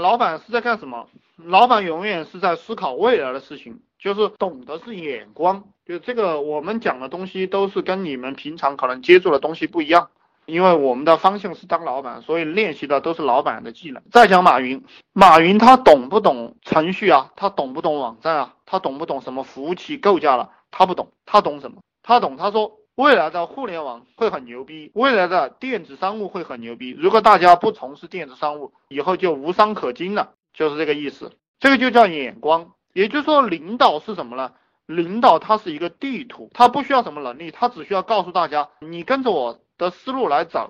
老板是在干什么？老板永远是在思考未来的事情，就是懂得是眼光。就这个，我们讲的东西都是跟你们平常可能接触的东西不一样，因为我们的方向是当老板，所以练习的都是老板的技能。再讲马云，马云他懂不懂程序啊？他懂不懂网站啊？他懂不懂什么服务器构架了？他不懂，他懂什么？他懂，他说。未来的互联网会很牛逼，未来的电子商务会很牛逼。如果大家不从事电子商务，以后就无商可经了，就是这个意思。这个就叫眼光，也就是说，领导是什么呢？领导他是一个地图，他不需要什么能力，他只需要告诉大家，你跟着我的思路来走，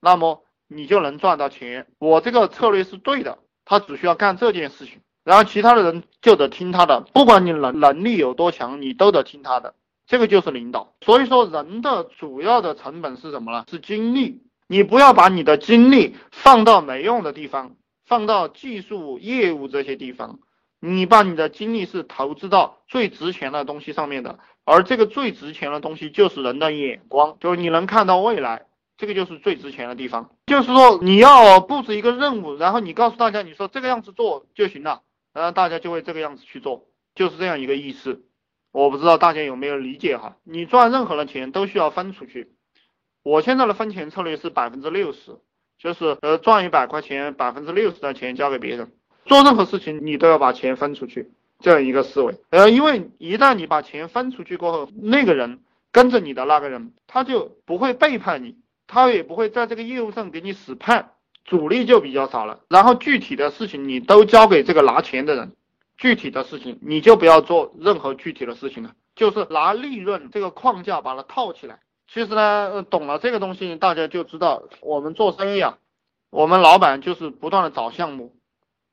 那么你就能赚到钱。我这个策略是对的，他只需要干这件事情，然后其他的人就得听他的，不管你能能力有多强，你都得听他的。这个就是领导，所以说人的主要的成本是什么呢？是精力。你不要把你的精力放到没用的地方，放到技术、业务这些地方，你把你的精力是投资到最值钱的东西上面的。而这个最值钱的东西就是人的眼光，就是你能看到未来，这个就是最值钱的地方。就是说你要布置一个任务，然后你告诉大家，你说这个样子做就行了，然后大家就会这个样子去做，就是这样一个意思。我不知道大家有没有理解哈？你赚任何的钱都需要分出去。我现在的分钱策略是百分之六十，就是呃赚一百块钱，百分之六十的钱交给别人。做任何事情你都要把钱分出去，这样一个思维。呃，因为一旦你把钱分出去过后，那个人跟着你的那个人，他就不会背叛你，他也不会在这个业务上给你使绊，阻力就比较少了。然后具体的事情你都交给这个拿钱的人。具体的事情你就不要做任何具体的事情了，就是拿利润这个框架把它套起来。其实呢，懂了这个东西，大家就知道我们做生意啊，我们老板就是不断的找项目，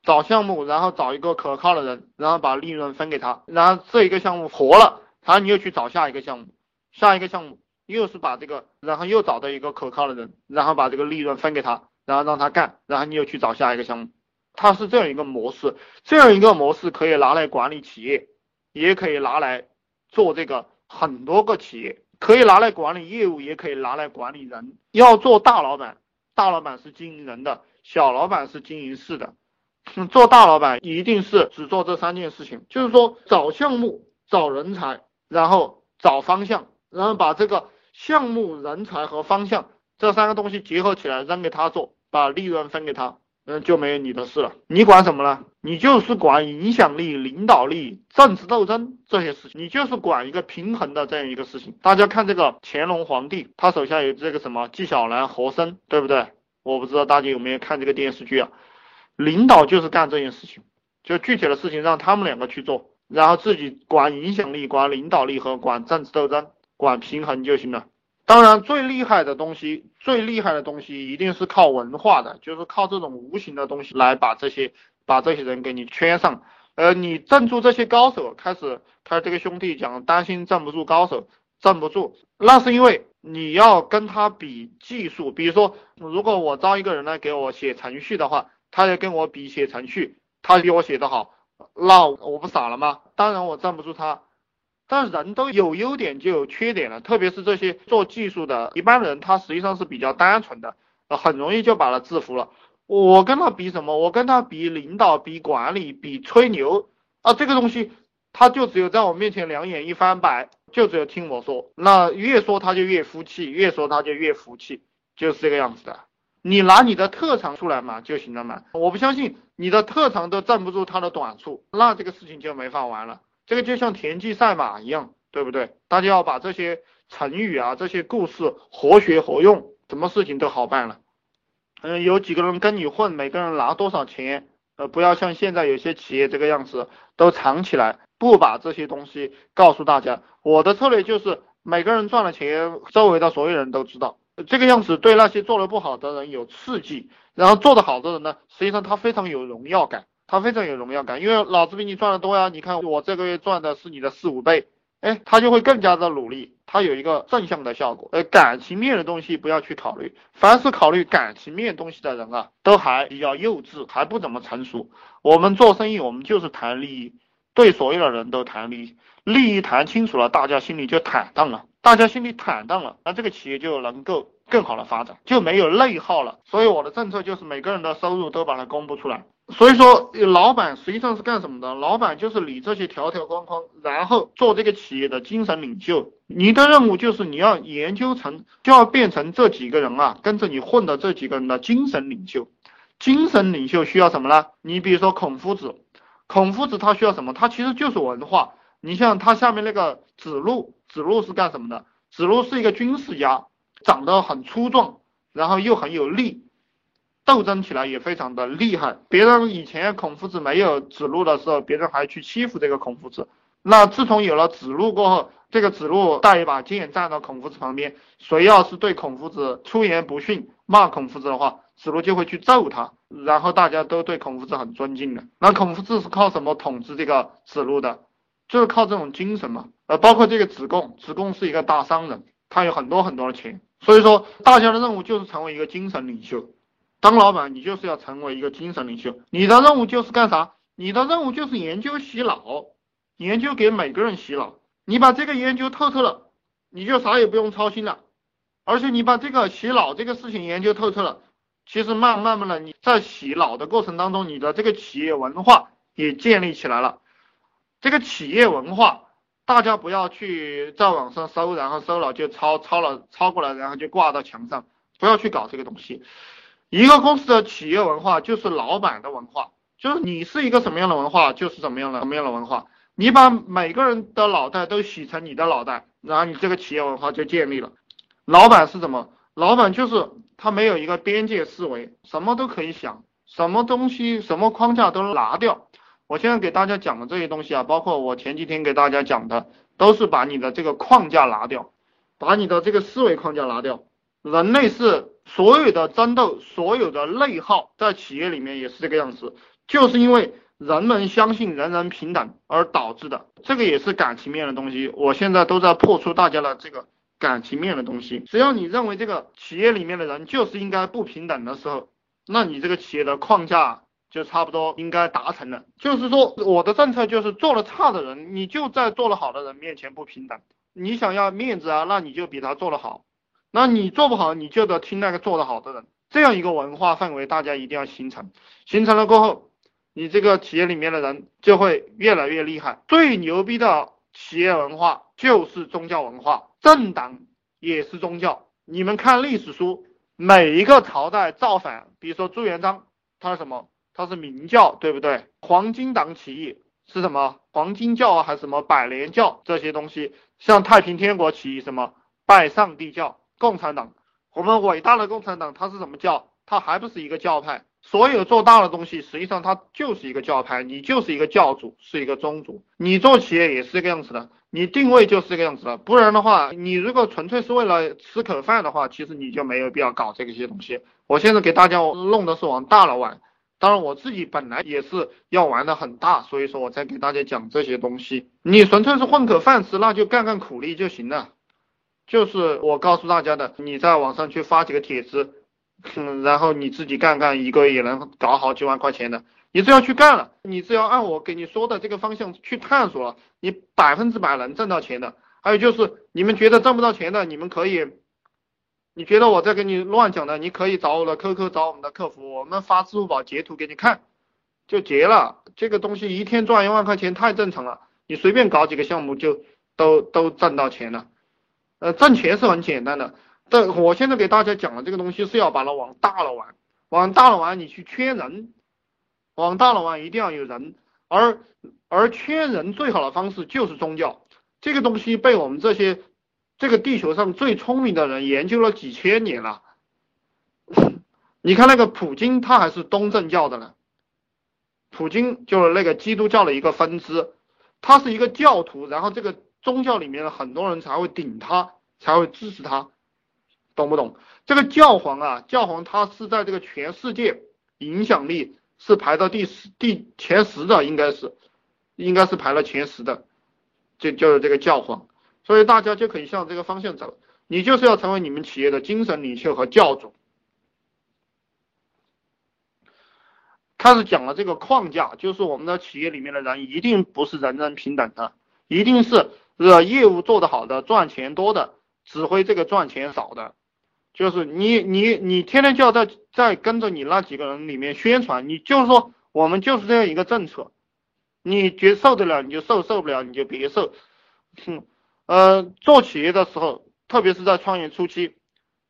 找项目，然后找一个可靠的人，然后把利润分给他，然后这一个项目活了，然后你又去找下一个项目，下一个项目又是把这个，然后又找到一个可靠的人，然后把这个利润分给他，然后让他干，然后你又去找下一个项目。它是这样一个模式，这样一个模式可以拿来管理企业，也可以拿来做这个很多个企业，可以拿来管理业务，也可以拿来管理人。要做大老板，大老板是经营人的，小老板是经营事的。做大老板一定是只做这三件事情，就是说找项目、找人才，然后找方向，然后把这个项目、人才和方向这三个东西结合起来扔给他做，把利润分给他。嗯，就没有你的事了。你管什么呢？你就是管影响力、领导力、政治斗争这些事情。你就是管一个平衡的这样一个事情。大家看这个乾隆皇帝，他手下有这个什么纪晓岚、和珅，对不对？我不知道大家有没有看这个电视剧啊？领导就是干这件事情，就具体的事情让他们两个去做，然后自己管影响力、管领导力和管政治斗争、管平衡就行了。当然，最厉害的东西，最厉害的东西一定是靠文化的，就是靠这种无形的东西来把这些把这些人给你圈上。呃，你镇住这些高手，开始他这个兄弟讲担心镇不住高手，镇不住，那是因为你要跟他比技术。比如说，如果我招一个人来给我写程序的话，他要跟我比写程序，他比我写的好，那我不傻了吗？当然我镇不住他。但人都有优点就有缺点了，特别是这些做技术的一般人，他实际上是比较单纯的，呃，很容易就把他制服了。我跟他比什么？我跟他比领导、比管理、比吹牛啊！这个东西他就只有在我面前两眼一翻白，就只有听我说。那越说他就越服气，越说他就越服气，就是这个样子的。你拿你的特长出来嘛就行了嘛。我不相信你的特长都站不住他的短处，那这个事情就没法玩了。这个就像田忌赛马一样，对不对？大家要把这些成语啊、这些故事活学活用，什么事情都好办了。嗯，有几个人跟你混，每个人拿多少钱？呃，不要像现在有些企业这个样子，都藏起来，不把这些东西告诉大家。我的策略就是每个人赚了钱，周围的所有人都知道。这个样子对那些做的不好的人有刺激，然后做的好的人呢，实际上他非常有荣耀感。他非常有荣耀感，因为老子比你赚的多呀！你看我这个月赚的是你的四五倍，哎，他就会更加的努力，他有一个正向的效果。呃，感情面的东西不要去考虑，凡是考虑感情面东西的人啊，都还比较幼稚，还不怎么成熟。我们做生意，我们就是谈利益，对所有的人都谈利益，利益谈清楚了，大家心里就坦荡了，大家心里坦荡了，那这个企业就能够更好的发展，就没有内耗了。所以我的政策就是每个人的收入都把它公布出来。所以说，老板实际上是干什么的？老板就是理这些条条框框，然后做这个企业的精神领袖。你的任务就是你要研究成，就要变成这几个人啊，跟着你混的这几个人的精神领袖。精神领袖需要什么呢？你比如说孔夫子，孔夫子他需要什么？他其实就是文化。你像他下面那个子路，子路是干什么的？子路是一个军事家，长得很粗壮，然后又很有力。斗争起来也非常的厉害，别人以前孔夫子没有子路的时候，别人还去欺负这个孔夫子。那自从有了子路过后，这个子路带一把剑站到孔夫子旁边，谁要是对孔夫子出言不逊，骂孔夫子的话，子路就会去揍他，然后大家都对孔夫子很尊敬的。那孔夫子是靠什么统治这个子路的？就是靠这种精神嘛。呃，包括这个子贡，子贡是一个大商人，他有很多很多的钱，所以说大家的任务就是成为一个精神领袖。当老板，你就是要成为一个精神领袖。你的任务就是干啥？你的任务就是研究洗脑，研究给每个人洗脑。你把这个研究透彻了，你就啥也不用操心了。而且你把这个洗脑这个事情研究透彻了，其实慢慢慢的你在洗脑的过程当中，你的这个企业文化也建立起来了。这个企业文化，大家不要去在网上搜，然后搜了就抄，抄了抄过来，然后就挂到墙上，不要去搞这个东西。一个公司的企业文化就是老板的文化，就是你是一个什么样的文化，就是什么样的什么样的文化。你把每个人的脑袋都洗成你的脑袋，然后你这个企业文化就建立了。老板是什么？老板就是他没有一个边界思维，什么都可以想，什么东西什么框架都拿掉。我现在给大家讲的这些东西啊，包括我前几天给大家讲的，都是把你的这个框架拿掉，把你的这个思维框架拿掉。人类是所有的争斗，所有的内耗，在企业里面也是这个样子，就是因为人们相信人人平等而导致的。这个也是感情面的东西，我现在都在破除大家的这个感情面的东西。只要你认为这个企业里面的人就是应该不平等的时候，那你这个企业的框架就差不多应该达成了。就是说，我的政策就是做的差的人，你就在做的好的人面前不平等。你想要面子啊，那你就比他做的好。那你做不好，你就得听那个做得好的人，这样一个文化氛围，大家一定要形成。形成了过后，你这个企业里面的人就会越来越厉害。最牛逼的企业文化就是宗教文化，政党也是宗教。你们看历史书，每一个朝代造反，比如说朱元璋，他是什么？他是明教，对不对？黄巾党起义是什么？黄巾教啊，还是什么百年教这些东西？像太平天国起义什么？拜上帝教。共产党，我们伟大的共产党，它是什么教？它还不是一个教派。所有做大的东西，实际上它就是一个教派。你就是一个教主，是一个宗主。你做企业也是这个样子的，你定位就是这个样子的。不然的话，你如果纯粹是为了吃口饭的话，其实你就没有必要搞这个些东西。我现在给大家弄的是往大了玩，当然我自己本来也是要玩的很大，所以说我才给大家讲这些东西。你纯粹是混口饭吃，那就干干苦力就行了。就是我告诉大家的，你在网上去发几个帖子，嗯然后你自己干干，一个月也能搞好几万块钱的。你只要去干了，你只要按我给你说的这个方向去探索了，你百分之百能挣到钱的。还有就是你们觉得挣不到钱的，你们可以，你觉得我在跟你乱讲的，你可以找我的 QQ，找我们的客服，我们发支付宝截图给你看，就结了。这个东西一天赚一万块钱太正常了，你随便搞几个项目就都都挣到钱了。呃，挣钱是很简单的，但我现在给大家讲的这个东西是要把它往大了玩，往大了玩，你去圈人，往大了玩一定要有人，而而圈人最好的方式就是宗教，这个东西被我们这些这个地球上最聪明的人研究了几千年了，你看那个普京，他还是东正教的呢，普京就是那个基督教的一个分支，他是一个教徒，然后这个。宗教里面的很多人才会顶他，才会支持他，懂不懂？这个教皇啊，教皇他是在这个全世界影响力是排到第十、第前十的，应该是，应该是排了前十的，就就是这个教皇。所以大家就可以向这个方向走，你就是要成为你们企业的精神领袖和教主。开始讲了这个框架，就是我们的企业里面的人一定不是人人平等的，一定是。是吧业务做得好的，赚钱多的，指挥这个赚钱少的，就是你你你天天就要在在跟着你那几个人里面宣传，你就是说我。们就是这样一个政策，你觉受得了你就受，受不了你就别受。哼，呃，做企业的时候，特别是在创业初期，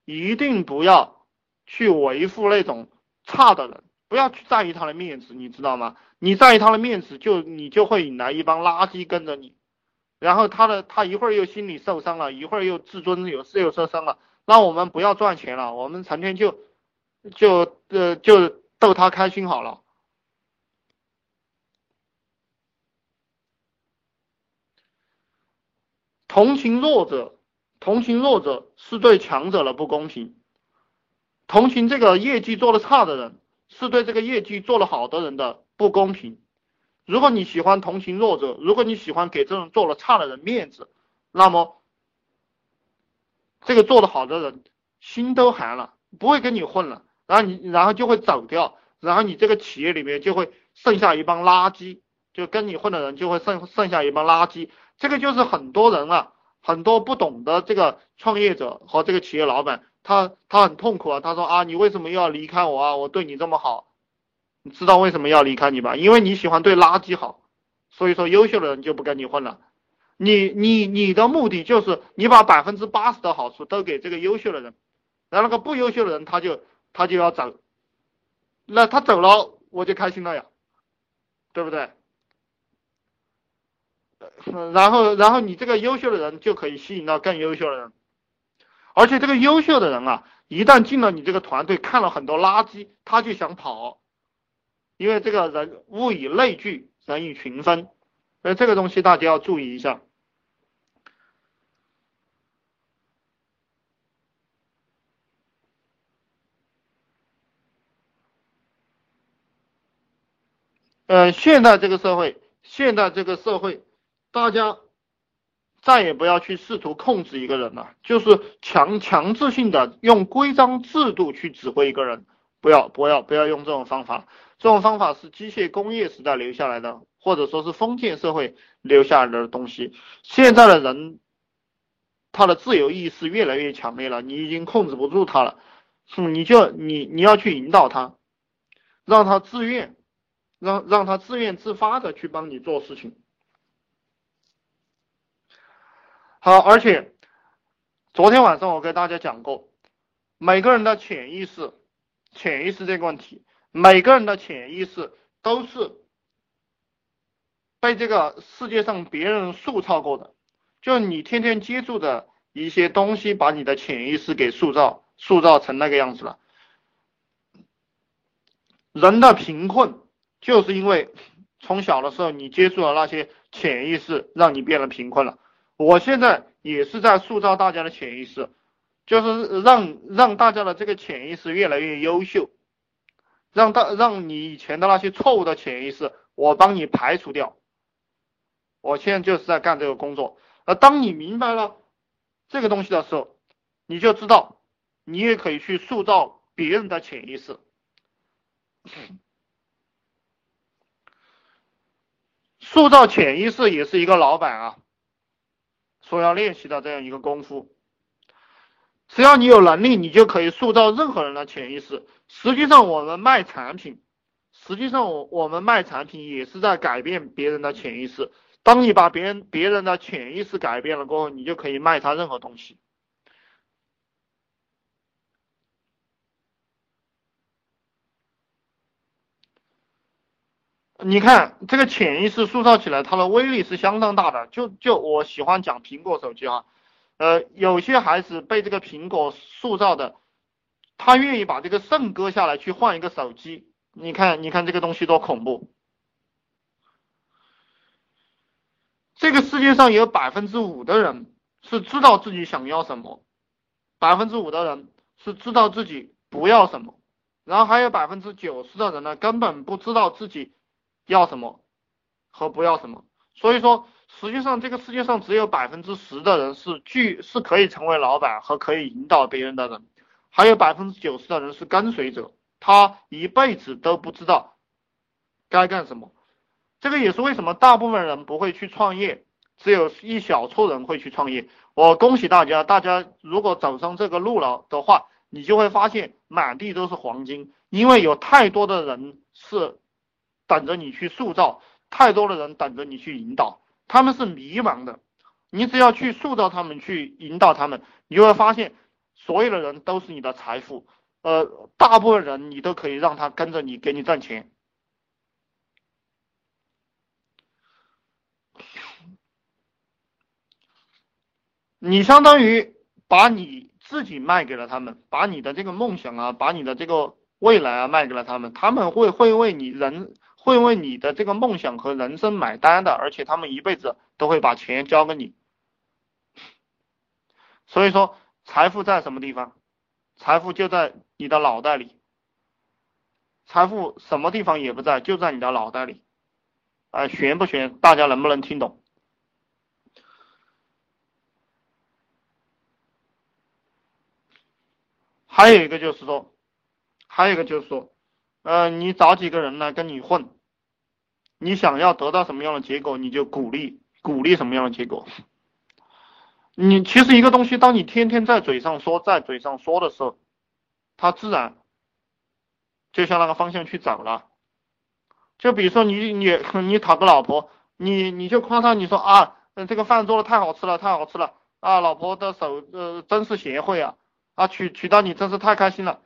一定不要去维护那种差的人，不要去在意他的面子，你知道吗？你在意他的面子，就你就会引来一帮垃圾跟着你，然后他的他一会儿又心理受伤了，一会儿又自尊有事又受伤了。那我们不要赚钱了，我们成天就就呃就逗他开心好了。同情弱者，同情弱者是对强者的不公平。同情这个业绩做的差的人，是对这个业绩做的好的人的不公平。如果你喜欢同情弱者，如果你喜欢给这种做的差的人面子，那么这个做的好的人心都寒了，不会跟你混了，然后你然后就会走掉，然后你这个企业里面就会剩下一帮垃圾，就跟你混的人就会剩剩下一帮垃圾。这个就是很多人啊，很多不懂的这个创业者和这个企业老板，他他很痛苦啊。他说啊，你为什么又要离开我啊？我对你这么好，知道为什么要离开你吧？因为你喜欢对垃圾好，所以说优秀的人就不跟你混了。你你你的目的就是你把百分之八十的好处都给这个优秀的人，然后那个不优秀的人他就他就要走，那他走了我就开心了呀，对不对？然后，然后你这个优秀的人就可以吸引到更优秀的人，而且这个优秀的人啊，一旦进了你这个团队，看了很多垃圾，他就想跑，因为这个人物以类聚，人以群分，所以这个东西大家要注意一下。嗯，现在这个社会，现在这个社会。大家再也不要去试图控制一个人了，就是强强制性的用规章制度去指挥一个人，不要不要不要用这种方法，这种方法是机械工业时代留下来的，或者说是封建社会留下来的东西。现在的人，他的自由意识越来越强烈了，你已经控制不住他了，你就你你要去引导他，让他自愿，让让他自愿自发的去帮你做事情。好，而且昨天晚上我给大家讲过，每个人的潜意识，潜意识这个问题，每个人的潜意识都是被这个世界上别人塑造过的，就你天天接触的一些东西，把你的潜意识给塑造，塑造成那个样子了。人的贫困，就是因为从小的时候你接触了那些潜意识，让你变得贫困了。我现在也是在塑造大家的潜意识，就是让让大家的这个潜意识越来越优秀，让大让你以前的那些错误的潜意识，我帮你排除掉。我现在就是在干这个工作。而当你明白了这个东西的时候，你就知道你也可以去塑造别人的潜意识。塑造潜意识也是一个老板啊。说要练习的这样一个功夫，只要你有能力，你就可以塑造任何人的潜意识。实际上，我们卖产品，实际上我我们卖产品也是在改变别人的潜意识。当你把别人别人的潜意识改变了过后，你就可以卖他任何东西。你看这个潜意识塑造起来，它的威力是相当大的。就就我喜欢讲苹果手机哈，呃，有些孩子被这个苹果塑造的，他愿意把这个肾割下来去换一个手机。你看，你看这个东西多恐怖！这个世界上有百分之五的人是知道自己想要什么，百分之五的人是知道自己不要什么，然后还有百分之九十的人呢，根本不知道自己。要什么和不要什么，所以说实际上这个世界上只有百分之十的人是具是可以成为老板和可以引导别人的人，还有百分之九十的人是跟随者，他一辈子都不知道该干什么。这个也是为什么大部分人不会去创业，只有一小撮人会去创业。我恭喜大家，大家如果走上这个路了的话，你就会发现满地都是黄金，因为有太多的人是。等着你去塑造，太多的人等着你去引导，他们是迷茫的。你只要去塑造他们，去引导他们，你就会发现，所有的人都是你的财富。呃，大部分人你都可以让他跟着你，给你赚钱。你相当于把你自己卖给了他们，把你的这个梦想啊，把你的这个未来啊卖给了他们，他们会会为你人会为你的这个梦想和人生买单的，而且他们一辈子都会把钱交给你。所以说，财富在什么地方？财富就在你的脑袋里。财富什么地方也不在，就在你的脑袋里。啊，悬不悬？大家能不能听懂？还有一个就是说，还有一个就是说，呃，你找几个人来跟你混，你想要得到什么样的结果，你就鼓励鼓励什么样的结果。你其实一个东西，当你天天在嘴上说，在嘴上说的时候，它自然就向那个方向去走了。就比如说你你你讨个老婆，你你就夸他，你说啊，这个饭做的太好吃了，太好吃了啊，老婆的手呃真是贤惠啊，啊娶娶到你真是太开心了。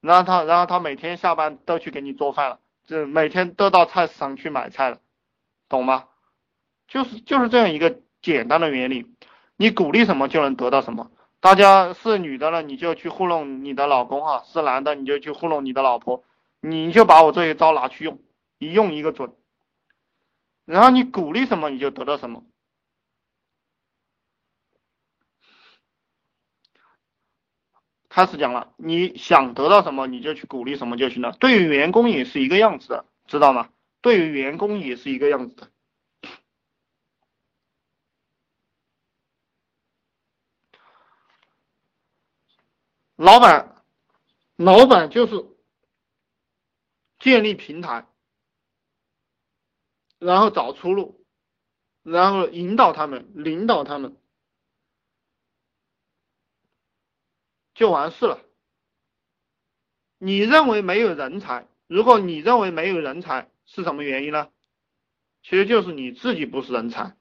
然后他然后他每天下班都去给你做饭了，就每天都到菜市场去买菜了，懂吗？就是就是这样一个简单的原理。你鼓励什么就能得到什么。大家是女的了，你就去糊弄你的老公哈；是男的，你就去糊弄你的老婆。你就把我这一招拿去用，一用一个准。然后你鼓励什么，你就得到什么。开始讲了，你想得到什么，你就去鼓励什么就行了。对于员工也是一个样子的，知道吗？对于员工也是一个样子的。老板，老板就是建立平台，然后找出路，然后引导他们，领导他们，就完事了。你认为没有人才？如果你认为没有人才，是什么原因呢？其实就是你自己不是人才。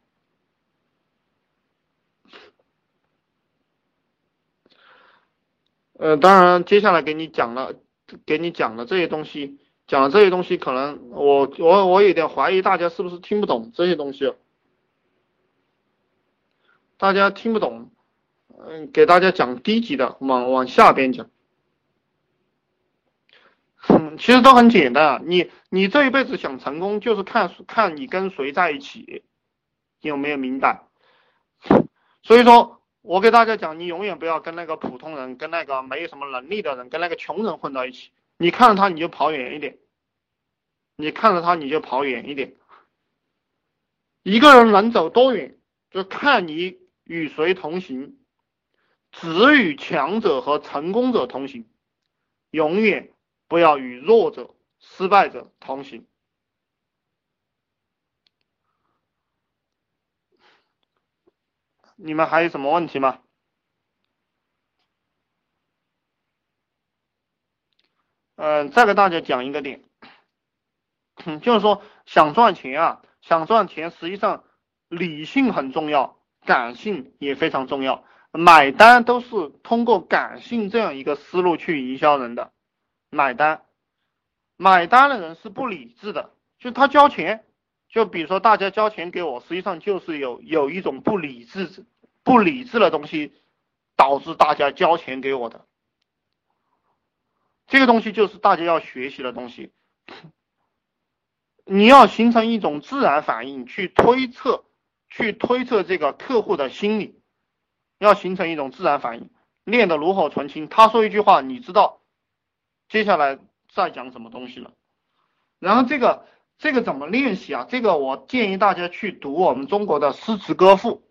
呃，当然，接下来给你讲了，给你讲了这些东西，讲了这些东西，可能我我我有点怀疑大家是不是听不懂这些东西，大家听不懂，嗯，给大家讲低级的，往往下边讲，其实都很简单啊，你你这一辈子想成功，就是看看你跟谁在一起，有没有明白？所以说。我给大家讲，你永远不要跟那个普通人、跟那个没有什么能力的人、跟那个穷人混到一起。你看着他，你就跑远一点；你看着他，你就跑远一点。一个人能走多远，就看你与谁同行。只与强者和成功者同行，永远不要与弱者、失败者同行。你们还有什么问题吗？嗯，再给大家讲一个点，就是说想赚钱啊，想赚钱，实际上理性很重要，感性也非常重要。买单都是通过感性这样一个思路去营销人的，买单，买单的人是不理智的，就他交钱。就比如说，大家交钱给我，实际上就是有有一种不理智、不理智的东西导致大家交钱给我的。这个东西就是大家要学习的东西。你要形成一种自然反应，去推测、去推测这个客户的心理，要形成一种自然反应，练得炉火纯青。他说一句话，你知道接下来再讲什么东西了。然后这个。这个怎么练习啊？这个我建议大家去读我们中国的诗词歌赋，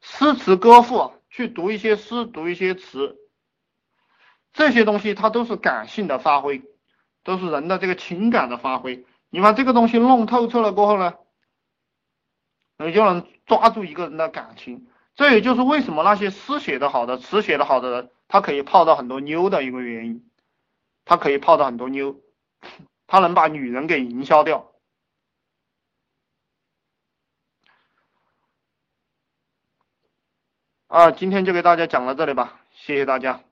诗词歌赋去读一些诗，读一些词，这些东西它都是感性的发挥，都是人的这个情感的发挥。你把这个东西弄透彻了过后呢，你就能抓住一个人的感情。这也就是为什么那些诗写的好的词写的好的人他可以泡到很多妞的一个原因他可以泡到很多妞他能把女人给营销掉。啊今天就给大家讲到这里吧谢谢大家。